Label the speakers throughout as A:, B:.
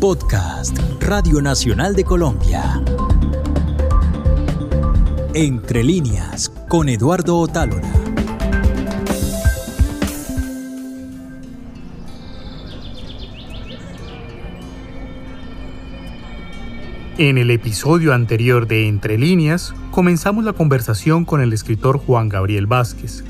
A: Podcast Radio Nacional de Colombia. Entre líneas con Eduardo Otálora.
B: En el episodio anterior de Entre líneas, comenzamos la conversación con el escritor Juan Gabriel Vázquez.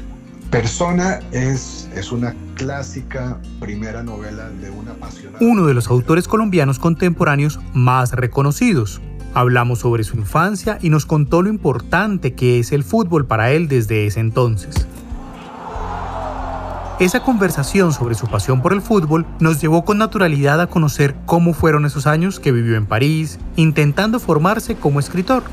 C: Persona es, es una clásica primera novela de una apasionada.
B: Uno de los autores colombianos contemporáneos más reconocidos. Hablamos sobre su infancia y nos contó lo importante que es el fútbol para él desde ese entonces. Esa conversación sobre su pasión por el fútbol nos llevó con naturalidad a conocer cómo fueron esos años que vivió en París, intentando formarse como escritor.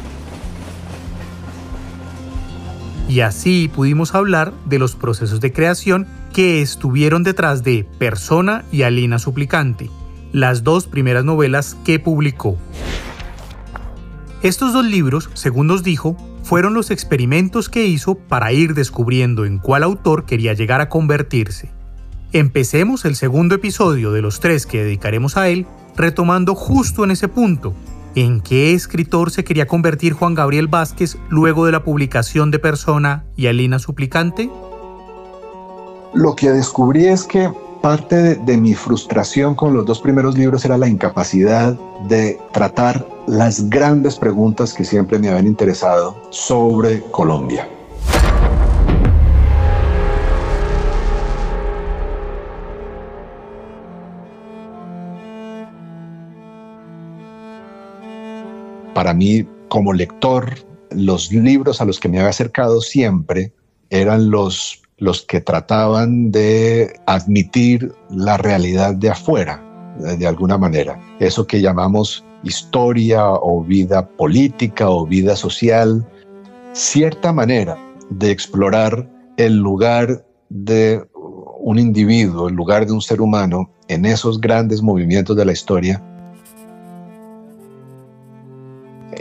B: Y así pudimos hablar de los procesos de creación que estuvieron detrás de Persona y Alina Suplicante, las dos primeras novelas que publicó. Estos dos libros, según nos dijo, fueron los experimentos que hizo para ir descubriendo en cuál autor quería llegar a convertirse. Empecemos el segundo episodio de los tres que dedicaremos a él, retomando justo en ese punto, en qué escritor se quería convertir Juan Gabriel Vázquez luego de la publicación de Persona y Alina Suplicante.
C: Lo que descubrí es que parte de, de, mi frustración con los dos primeros libros era la incapacidad de tratar las grandes preguntas que siempre me habían interesado sobre Colombia. Para mí, como lector, los libros a los que me había acercado siempre eran los, los que trataban de admitir la realidad de afuera, de alguna manera. Eso que llamamos historia o vida política o vida social, cierta manera de explorar el lugar de un individuo, el lugar de un ser humano en esos grandes movimientos de la historia.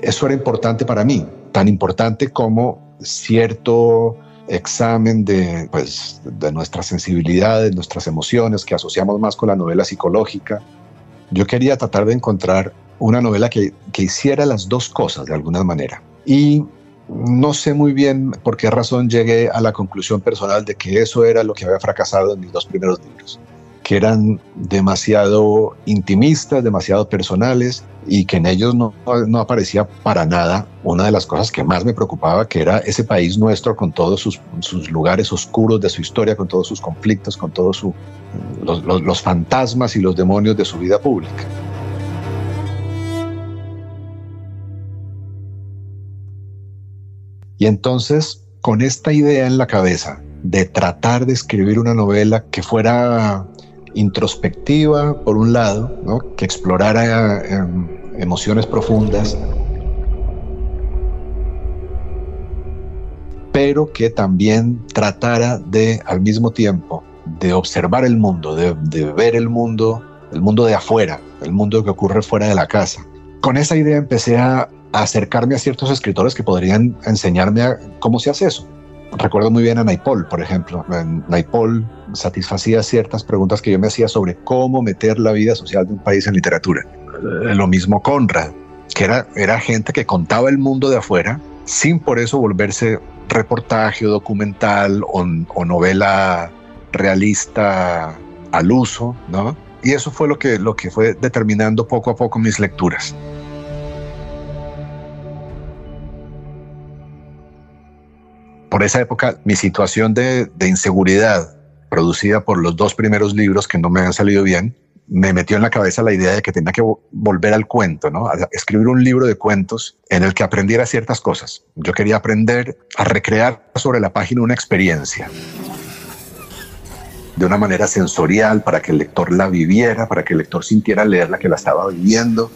C: Eso era importante para mí, tan importante como cierto examen de, pues, de nuestras sensibilidades, nuestras emociones que asociamos más con la novela psicológica. Yo quería tratar de encontrar una novela que, que hiciera las dos cosas de alguna manera. Y no sé muy bien por qué razón llegué a la conclusión personal de que eso era lo que había fracasado en mis dos primeros libros, que eran demasiado intimistas, demasiado personales y que en ellos no, no, aparecía para nada una de las cosas que más me preocupaba, que era ese país nuestro con todos sus, sus lugares oscuros de su historia, con todos sus conflictos, con todos los, los, los fantasmas y los demonios de su vida pública. Y entonces, con esta idea en la cabeza de tratar de escribir una novela que fuera introspectiva, por un lado, que explorara eh, emociones profundas, pero que también tratara de, al mismo tiempo, de observar el mundo, de, ver el mundo, el mundo de afuera, el mundo que ocurre fuera de la casa. Con esa idea empecé a, acercarme a ciertos escritores que podrían enseñarme cómo se hace eso. Recuerdo muy bien a Naipaul, por ejemplo. Naipaul satisfacía ciertas preguntas que yo me hacía sobre cómo meter la vida social de un país en literatura. Lo mismo Conrad, que era, gente que contaba el mundo de afuera sin por eso volverse reportaje o documental o, o novela realista al uso, ¿no? Y eso fue lo que, lo que fue determinando poco a poco mis lecturas. Por esa época mi situación de, inseguridad producida por los dos primeros libros que no me habían salido bien, me metió en la cabeza la idea de que tenía que volver al cuento, ¿no? A escribir un libro de cuentos en el que aprendiera ciertas cosas. Yo quería aprender a recrear sobre la página una experiencia de una manera sensorial para que el lector la viviera, para que el lector sintiera leerla que la estaba viviendo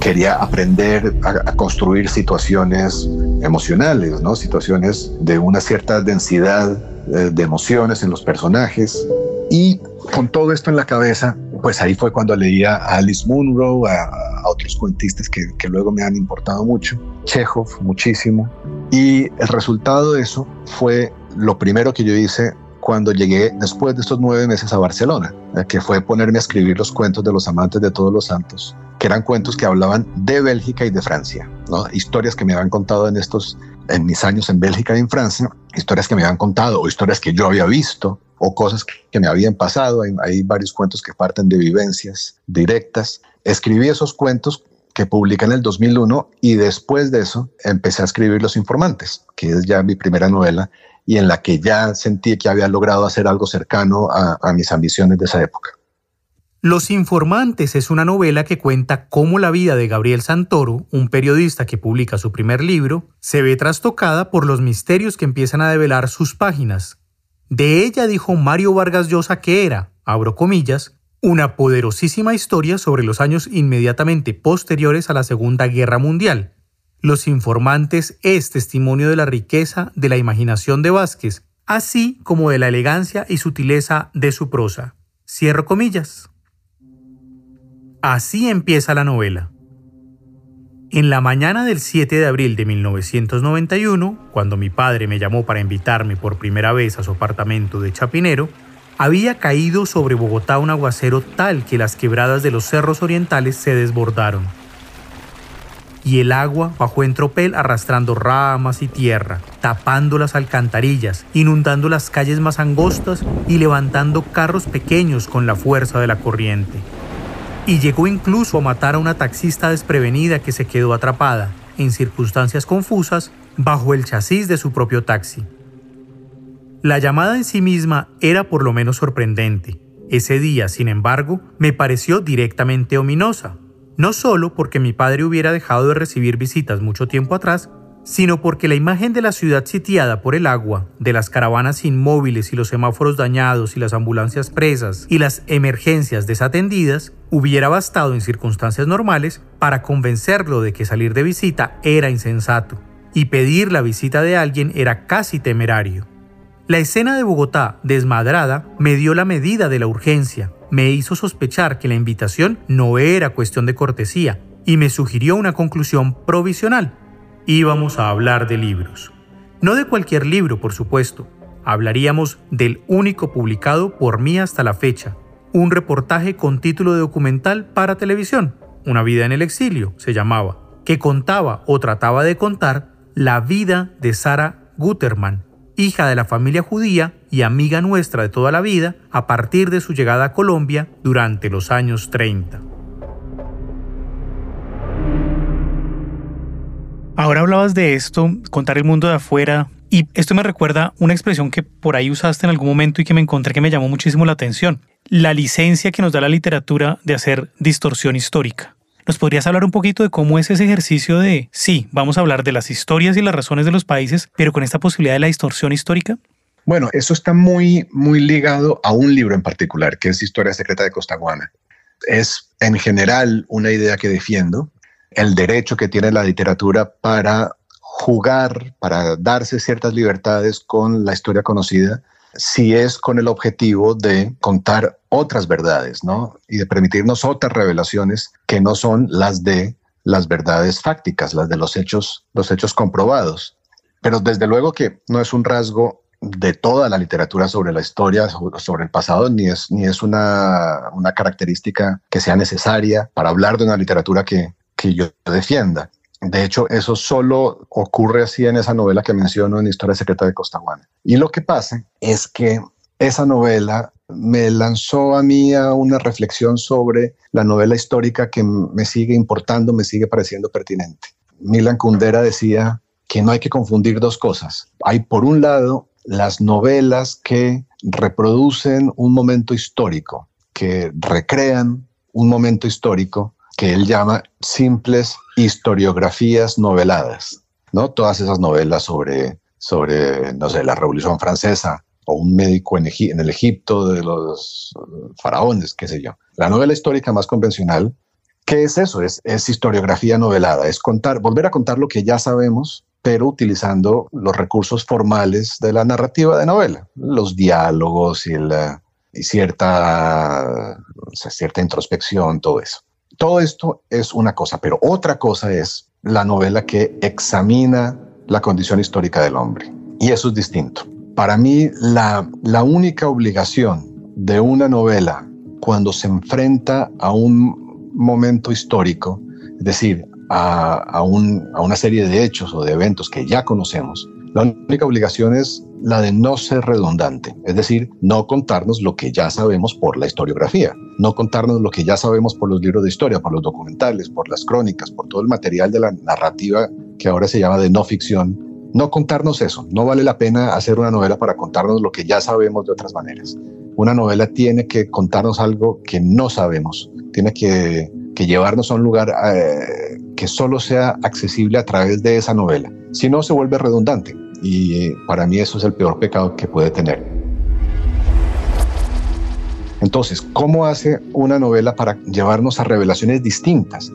C: quería aprender a, construir situaciones emocionales, ¿no? situaciones de una cierta densidad eh, de emociones en los personajes. Y con todo esto en la cabeza, pues ahí fue cuando leía a Alice Munro, a, otros cuentistas que, que, luego me han importado mucho, Chekhov muchísimo. Y el resultado de eso fue lo primero que yo hice cuando llegué después de estos nueve meses a Barcelona, eh, que fue ponerme a escribir los cuentos de los amantes de todos los santos, que eran cuentos que hablaban de Bélgica y de Francia, historias que me habían contado en estos, en mis años en Bélgica y en Francia, historias que me habían contado o historias que yo había visto o cosas que me habían pasado. Hay, hay varios cuentos que parten de vivencias directas. Escribí esos cuentos que publiqué en el 2001 y después de eso empecé a escribir Los Informantes, que es ya mi primera novela y en la que ya sentí que había logrado hacer algo cercano a mis ambiciones de esa época.
B: Los Informantes es una novela que cuenta cómo la vida de Gabriel Santoro, un periodista que publica su primer libro, se ve trastocada por los misterios que empiezan a develar sus páginas. De ella dijo Mario Vargas Llosa que era, abro comillas, una poderosísima historia sobre los años inmediatamente posteriores a la Segunda Guerra Mundial. Los Informantes es testimonio de la riqueza de la imaginación de Vázquez, así como de la elegancia y sutileza de su prosa. Cierro comillas. Así empieza la novela. En la mañana del 7 de abril de 1991, cuando mi padre me llamó para invitarme por primera vez a su apartamento de Chapinero, había caído sobre Bogotá un aguacero tal que las quebradas de los cerros orientales se desbordaron. Y el agua bajó en tropel arrastrando ramas y tierra, tapando las alcantarillas, inundando las calles más angostas y levantando carros pequeños con la fuerza de la corriente. Y llegó incluso a matar a una taxista desprevenida que se quedó atrapada, en circunstancias confusas, bajo el chasis de su propio taxi. La llamada en sí misma era por lo menos sorprendente. Ese día, sin embargo, me pareció directamente ominosa, no solo porque mi padre hubiera dejado de recibir visitas mucho tiempo atrás, sino porque la imagen de la ciudad sitiada por el agua, de las caravanas inmóviles y los semáforos dañados y las ambulancias presas y las emergencias desatendidas, hubiera bastado en circunstancias normales para convencerlo de que salir de visita era insensato y pedir la visita de alguien era casi temerario. La escena de Bogotá, desmadrada, me dio la medida de la urgencia, me hizo sospechar que la invitación no era cuestión de cortesía y me sugirió una conclusión provisional. Íbamos a hablar de libros. No de cualquier libro, por supuesto. Hablaríamos del único publicado por mí hasta la fecha, un reportaje con título de documental para televisión, Una vida en el exilio, se llamaba, que contaba o trataba de contar la vida de Sara Guterman, hija de la familia judía y amiga nuestra de toda la vida a partir de su llegada a Colombia durante los años 30.
D: Ahora hablabas de esto, contar el mundo de afuera, y esto me recuerda una expresión que por ahí usaste en algún momento y que me encontré que me llamó muchísimo la atención. La licencia que nos da la literatura de hacer distorsión histórica. ¿Nos podrías hablar un poquito de cómo es ese ejercicio de, sí, vamos a hablar de las historias y las razones de los países, pero con esta posibilidad de la distorsión histórica?
C: Bueno, eso está muy, muy ligado a un libro en particular, que es Historia Secreta de Costaguana. Es en general una idea que defiendo, el derecho que tiene la literatura para jugar, para darse ciertas libertades con la historia conocida, si es con el objetivo de contar otras verdades, ¿no? Y de permitirnos otras revelaciones que no son las de las verdades fácticas, las de los hechos, los hechos comprobados. Pero desde luego que no es un rasgo de toda la literatura sobre la historia, sobre el pasado, ni es, ni es una, una característica que sea necesaria para hablar de una literatura que, que yo defienda. De hecho, eso solo ocurre así en esa novela que menciono en Historia Secreta de Costaguana. Y lo que pasa es que esa novela me lanzó a mí a una reflexión sobre la novela histórica que me sigue importando, me sigue pareciendo pertinente. Milan Kundera decía que no hay que confundir dos cosas. Hay por un lado las novelas que reproducen un momento histórico, que recrean un momento histórico que él llama simples historiografías noveladas, ¿no? Todas esas novelas sobre, sobre no sé, la Revolución Francesa o un médico en, en el Egipto de los faraones, qué sé yo. La novela histórica más convencional, ¿qué es eso? Es, es historiografía novelada, es contar, volver a contar lo que ya sabemos, pero utilizando los recursos formales de la narrativa de novela, los diálogos y, la, y cierta, o sea, cierta introspección, todo eso. Todo esto es una cosa, pero otra cosa es la novela que examina la condición histórica del hombre. Y eso es distinto. Para mí, la, única obligación de una novela cuando se enfrenta a un momento histórico, es decir, a una serie de hechos o de eventos que ya conocemos, la única obligación es la de no ser redundante, es decir, no contarnos lo que ya sabemos por la historiografía, no contarnos lo que ya sabemos por los libros de historia, por los documentales, por las crónicas, por todo el material de la narrativa que ahora se llama de no ficción. No contarnos eso, no vale la pena hacer una novela para contarnos lo que ya sabemos de otras maneras. Una novela tiene que contarnos algo que no sabemos, tiene que, llevarnos a un lugar eh, que solo sea accesible a través de esa novela. Si no, se vuelve redundante y eh, para mí eso es el peor pecado que puede tener. Entonces, ¿cómo hace una novela para llevarnos a revelaciones distintas?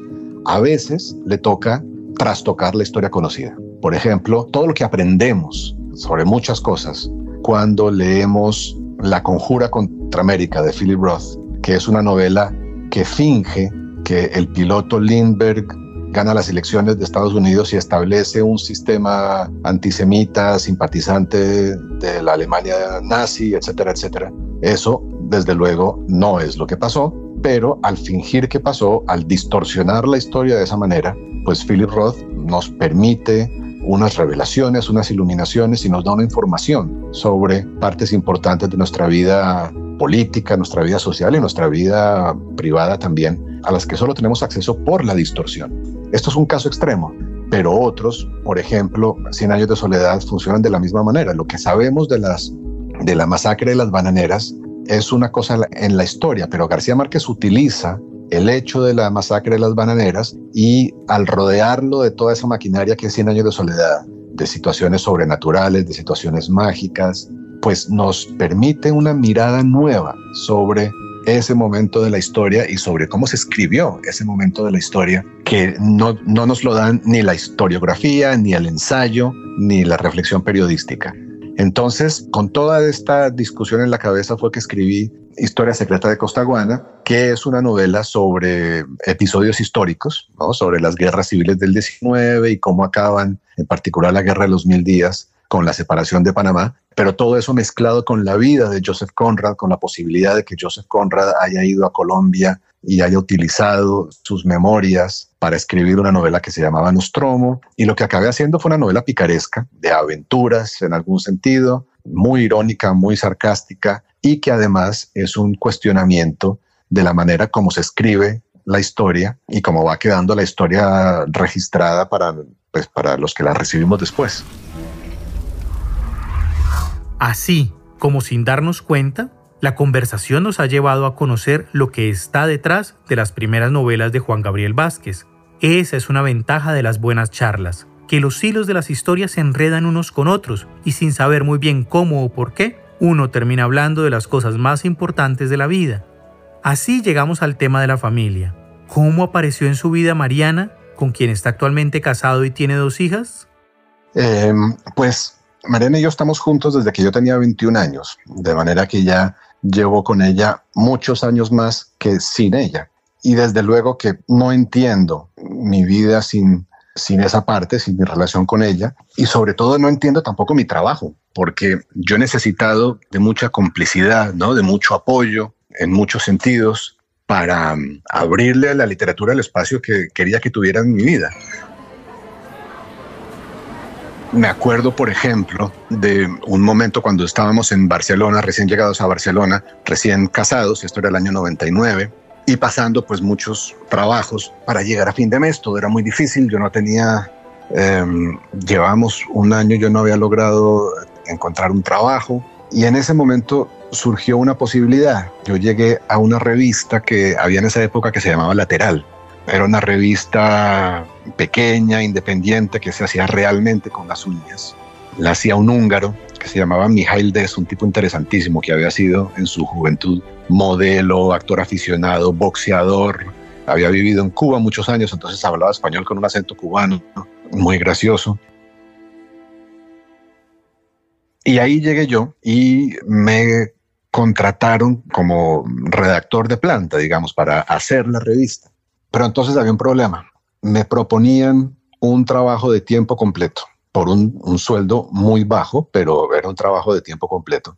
C: A veces le toca trastocar la historia conocida. Por ejemplo, todo lo que aprendemos sobre muchas cosas cuando leemos La Conjura contra América de Philip Roth, que es una novela que finge que el piloto Lindbergh gana las elecciones de Estados Unidos y establece un sistema antisemita, simpatizante de la Alemania nazi, etcétera, etcétera. Eso, desde luego, no es lo que pasó, pero al fingir que pasó, al distorsionar la historia de esa manera, pues Philip Roth nos permite unas revelaciones, unas iluminaciones y nos da una información sobre partes importantes de nuestra vida política, nuestra vida social y nuestra vida privada también, a las que solo tenemos acceso por la distorsión. Esto es un caso extremo, pero otros, por ejemplo, Cien años de soledad, funcionan de la misma manera. Lo que sabemos de, las, de la masacre de las bananeras es una cosa en la historia, pero García Márquez utiliza el hecho de la masacre de las bananeras y al rodearlo de toda esa maquinaria que es Cien años de soledad, de situaciones sobrenaturales, de situaciones mágicas, pues nos permite una mirada nueva sobre ese momento de la historia y sobre cómo se escribió ese momento de la historia, que no, no nos lo dan ni la historiografía, ni el ensayo, ni la reflexión periodística. Entonces, con toda esta discusión en la cabeza fue que escribí Historia Secreta de Costaguana, que es una novela sobre episodios históricos, ¿no? sobre las guerras civiles del 19 y cómo acaban, en particular la Guerra de los Mil Días, con la separación de Panamá, pero todo eso mezclado con la vida de Joseph Conrad, con la posibilidad de que Joseph Conrad haya ido a Colombia y haya utilizado sus memorias para escribir una novela que se llamaba Nostromo. Y lo que acabé haciendo fue una novela picaresca, de aventuras en algún sentido, muy irónica, muy sarcástica, y que además es un cuestionamiento de la manera como se escribe la historia y cómo va quedando la historia registrada para, pues, para los que la recibimos después.
B: Así, como sin darnos cuenta, la conversación nos ha llevado a conocer lo que está detrás de las primeras novelas de Juan Gabriel Vázquez. Esa es una ventaja de las buenas charlas, que los hilos de las historias se enredan unos con otros y sin saber muy bien cómo o por qué, uno termina hablando de las cosas más importantes de la vida. Así llegamos al tema de la familia. ¿Cómo apareció en su vida Mariana, con quien está actualmente casado y tiene dos hijas?
C: Eh, pues Mariana y yo estamos juntos desde que yo tenía 21 años, de manera que ya llevo con ella muchos años más que sin ella. Y desde luego que no entiendo mi vida sin, sin esa parte, sin mi relación con ella. Y sobre todo no entiendo tampoco mi trabajo, porque yo he necesitado de mucha complicidad, ¿no? de mucho apoyo en muchos sentidos para um, abrirle a la literatura el espacio que quería que tuviera en mi vida. Me acuerdo, por ejemplo, de un momento cuando estábamos en Barcelona, recién llegados a Barcelona, recién casados, esto era el año 99, y pasando pues muchos trabajos para llegar a fin de mes, todo era muy difícil, yo no tenía, eh, llevamos un año, yo no había logrado encontrar un trabajo, y en ese momento surgió una posibilidad. Yo llegué a una revista que había en esa época que se llamaba Lateral, era una revista pequeña, independiente, que se hacía realmente con las uñas. La hacía un húngaro que se llamaba Mijail Des, un tipo interesantísimo que había sido en su juventud modelo, actor aficionado, boxeador. Había vivido en Cuba muchos años, entonces hablaba español con un acento cubano, muy gracioso. Y ahí llegué yo y me contrataron como redactor de planta, digamos, para hacer la revista. Pero entonces había un problema. Me proponían un trabajo de tiempo completo, por un, sueldo muy bajo, pero era un trabajo de tiempo completo.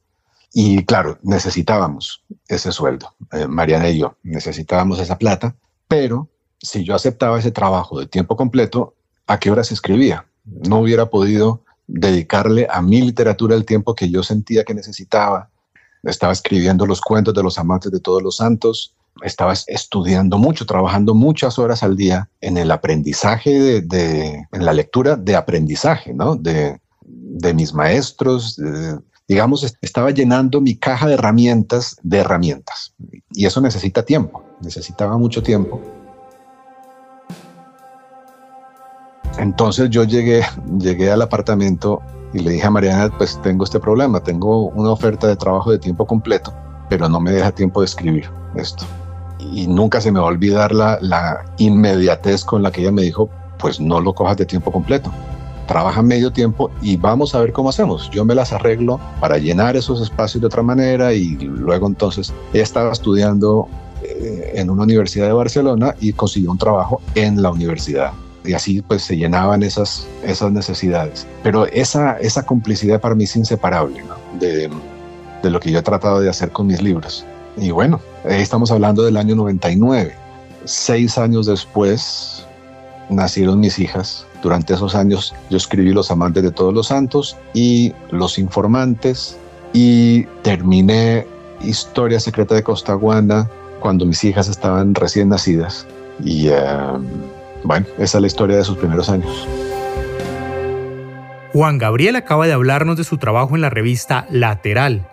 C: Y claro, necesitábamos ese sueldo, eh, Mariana y yo, necesitábamos esa plata, pero si yo aceptaba ese trabajo de tiempo completo, ¿a qué horas escribía? No hubiera podido dedicarle a mi literatura el tiempo que yo sentía que necesitaba. Estaba escribiendo los cuentos de los amantes de todos los santos, estaba estudiando mucho, trabajando muchas horas al día en el aprendizaje de, en la lectura de aprendizaje, ¿no? De, mis maestros, digamos, estaba llenando mi caja de herramientas de herramientas. Y eso necesita tiempo, necesitaba mucho tiempo. Entonces yo llegué, llegué al apartamento y le dije a Mariana, pues tengo este problema, tengo una oferta de trabajo de tiempo completo, pero no me deja tiempo de escribir esto. Y nunca se me va a olvidar la, inmediatez con la que ella me dijo, pues no lo cojas de tiempo completo, trabaja medio tiempo y vamos a ver cómo hacemos. Yo me las arreglo para llenar esos espacios de otra manera y luego entonces ella estaba estudiando eh, en una universidad de Barcelona y consiguió un trabajo en la universidad y así pues se llenaban esas, necesidades. Pero esa, esa complicidad para mí es inseparable de, de lo que yo he tratado de hacer con mis libros. Y bueno, ahí estamos hablando del año 99. Seis años después nacieron mis hijas. Durante esos años yo escribí Los Amantes de Todos los Santos y Los Informantes y terminé Historia Secreta de Costaguana cuando mis hijas estaban recién nacidas. Y em, bueno, esa es la historia de sus primeros años.
B: Juan Gabriel acaba de hablarnos de su trabajo en la revista Lateral,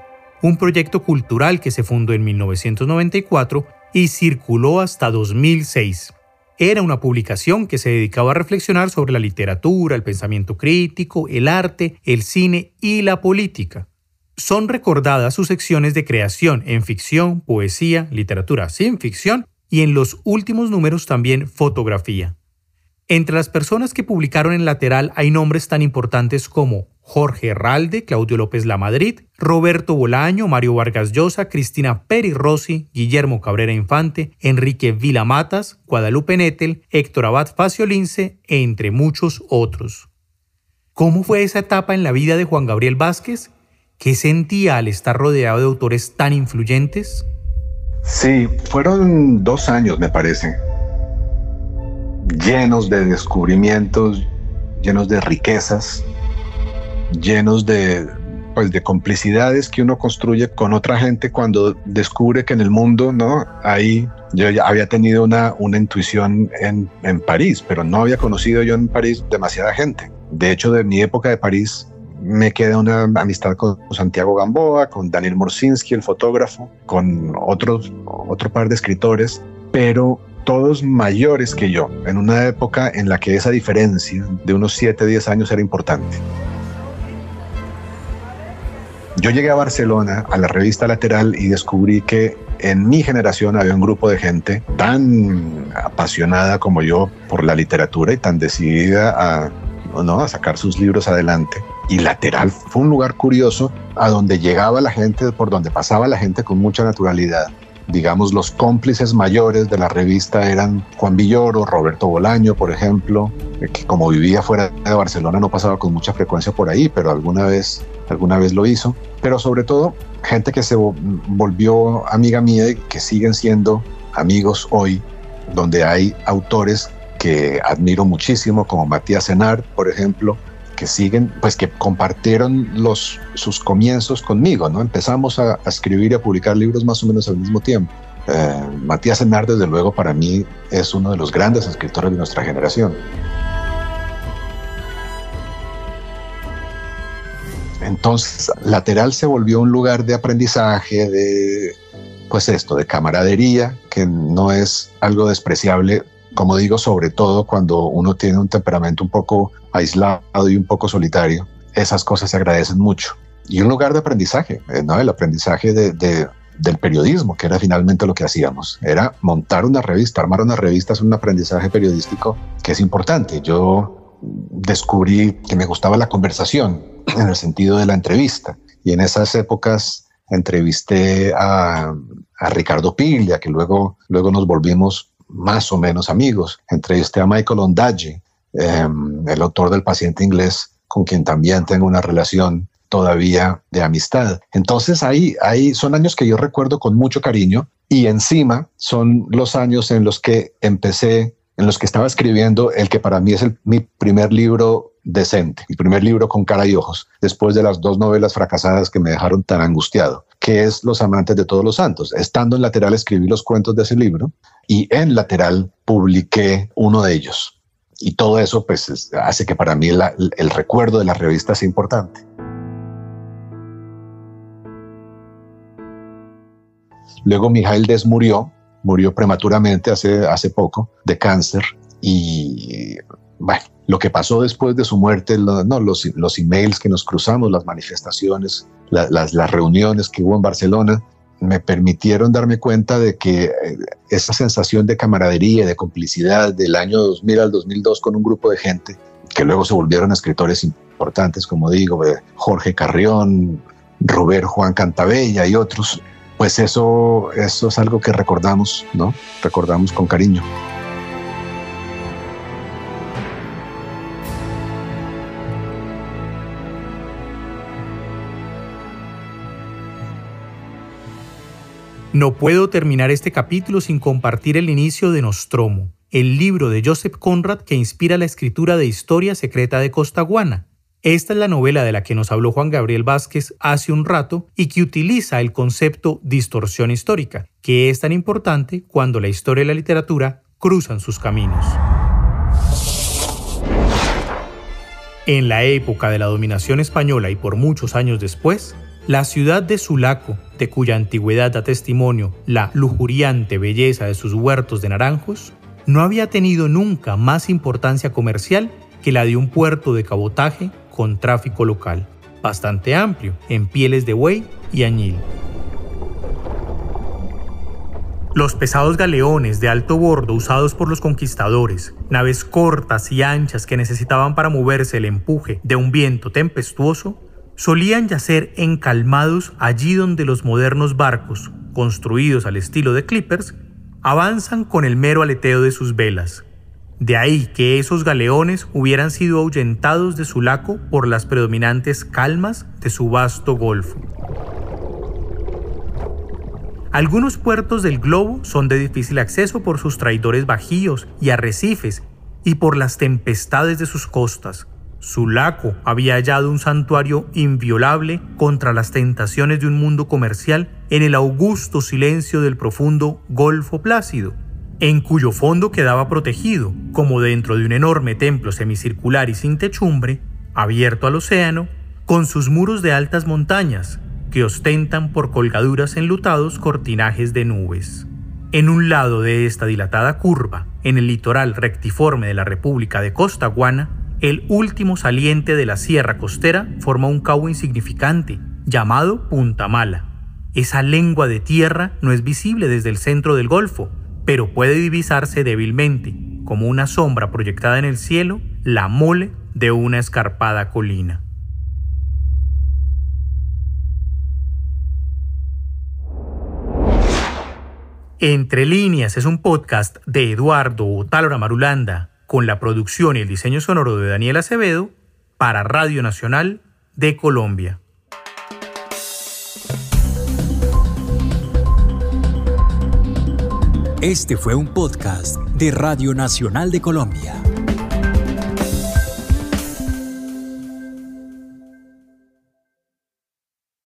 B: un proyecto cultural que se fundó en 1994 y circuló hasta 2006. Era una publicación que se dedicaba a reflexionar sobre la literatura, el pensamiento crítico, el arte, el cine y la política. Son recordadas sus secciones de creación en ficción, poesía, literatura sin ficción y en los últimos números también fotografía. Entre las personas que publicaron en lateral hay nombres tan importantes como Jorge Herralde, Claudio López Lamadrid, Roberto Bolaño, Mario Vargas Llosa, Cristina Peri Rossi, Guillermo Cabrera Infante, Enrique Vilamatas, Guadalupe Nettel, Héctor Abad Faciolince, entre muchos otros. ¿Cómo fue esa etapa en la vida de Juan Gabriel Vázquez? ¿Qué sentía al estar rodeado de autores tan influyentes?
C: Sí, fueron dos años, me parece, llenos de descubrimientos, llenos de riquezas, llenos de, pues, de complicidades que uno construye con otra gente cuando descubre que en el mundo, ¿no? Ahí yo ya había tenido una, una intuición en, en París, pero no había conocido yo en París demasiada gente. De hecho, de mi época de París, me queda una amistad con Santiago Gamboa, con Daniel Morsinski, el fotógrafo, con otros, otro par de escritores, pero todos mayores que yo, en una época en la que esa diferencia de unos 7, 10 años era importante. Yo llegué a Barcelona, a la revista Lateral, y descubrí que en mi generación había un grupo de gente tan apasionada como yo por la literatura y tan decidida a, ¿no? a sacar sus libros adelante y lateral. Fue un lugar curioso a donde llegaba la gente, por donde pasaba la gente con mucha naturalidad. Digamos, los cómplices mayores de la revista eran Juan Villoro, Roberto Bolaño, por ejemplo, eh, que como vivía fuera de Barcelona no pasaba con mucha frecuencia por ahí, pero alguna vez, alguna vez lo hizo. Pero sobre todo, gente que se volvió amiga mía y que siguen siendo amigos hoy, donde hay autores que admiro muchísimo, como Matías Senard, por ejemplo, que siguen, pues que compartieron los, sus comienzos conmigo, ¿no? Empezamos a, escribir y a publicar libros más o menos al mismo tiempo. Eh, Matías Enar, desde luego, para mí es uno de los grandes escritores de nuestra generación. Entonces, Lateral se volvió un lugar de aprendizaje, de, pues esto, de camaradería, que no es algo despreciable como digo, sobre todo cuando uno tiene un temperamento un poco aislado y un poco solitario, esas cosas se agradecen mucho. Y un lugar de aprendizaje, eh, ¿no? El aprendizaje de, del periodismo, que era finalmente lo que hacíamos. Era montar una revista, armar una revista es un aprendizaje periodístico que es importante. Yo descubrí que me gustaba la conversación en el sentido de la entrevista. Y en esas épocas entrevisté a, a Ricardo Piglia, que luego, luego nos volvimos más o menos amigos. Entrevisté a Michael Ondaatje, em, el autor del paciente inglés, con quien también tengo una relación todavía de amistad. Entonces ahí, ahí son años que yo recuerdo con mucho cariño y encima son los años en los que empecé, en los que estaba escribiendo el que para mí es mi primer libro decente, mi primer libro con cara y ojos, después de las dos novelas fracasadas que me dejaron tan angustiado, que es Los amantes de todos los santos. Estando en lateral escribí los cuentos de ese libro y en lateral publiqué uno de ellos. Y todo eso pues hace que para mí el recuerdo de la revista sea importante. Luego Mijail Des murió, murió prematuramente hace, hace poco de cáncer y bueno, lo que pasó después de su muerte, no, los, los emails que nos cruzamos, las manifestaciones, las, las reuniones que hubo en Barcelona, me permitieron darme cuenta de que eh, esa sensación de camaradería, de complicidad del año 2000 al 2002 con un grupo de gente que luego se volvieron escritores importantes, como digo, Jorge Carrión, Robert Juan Cantabella y otros, pues eso, eso es algo que recordamos, ¿no? Recordamos con cariño.
B: No puedo terminar este capítulo sin compartir el inicio de Nostromo, el libro de Joseph Conrad que inspira la escritura de Historia Secreta de Costaguana, esta es la novela de la que nos habló Juan Gabriel Vázquez hace un rato y que utiliza el concepto distorsión histórica, que es tan importante cuando la historia y la literatura cruzan sus caminos. En la época de la dominación española y por muchos años después, la ciudad de Sulaco, de cuya antigüedad da testimonio la lujuriante belleza de sus huertos de naranjos, no había tenido nunca más importancia comercial que la de un puerto de cabotaje con tráfico local, bastante amplio, en pieles de buey y añil. Los pesados galeones de alto bordo usados por los conquistadores, naves cortas y anchas que necesitaban para moverse el empuje de un viento tempestuoso, solían yacer encalmados allí donde los modernos barcos, construidos al estilo de clippers, avanzan con el mero aleteo de sus velas, de ahí que esos galeones hubieran sido ahuyentados de Sulaco por las predominantes calmas de su vasto golfo. Algunos puertos del globo son de difícil acceso por sus traidores bajíos y arrecifes y por las tempestades de sus costas. Sulaco había hallado un santuario inviolable contra las tentaciones de un mundo comercial en el augusto silencio del profundo Golfo Plácido en cuyo fondo quedaba protegido, como dentro de un enorme templo semicircular y sin techumbre, abierto al océano, con sus muros de altas montañas, que ostentan por colgaduras enlutados cortinajes de nubes. En un lado de esta dilatada curva, en el litoral rectiforme de la República de Costaguana, el último saliente de la sierra costera forma un cabo insignificante, llamado Punta Mala. Esa lengua de tierra no es visible desde el centro del golfo, pero puede divisarse débilmente, como una sombra proyectada en el cielo, la mole de una escarpada colina. Entre líneas es un podcast de Eduardo Otálora Marulanda con la producción y el diseño sonoro de Daniel Acevedo para Radio Nacional de Colombia.
A: Este fue un podcast de Radio Nacional de Colombia.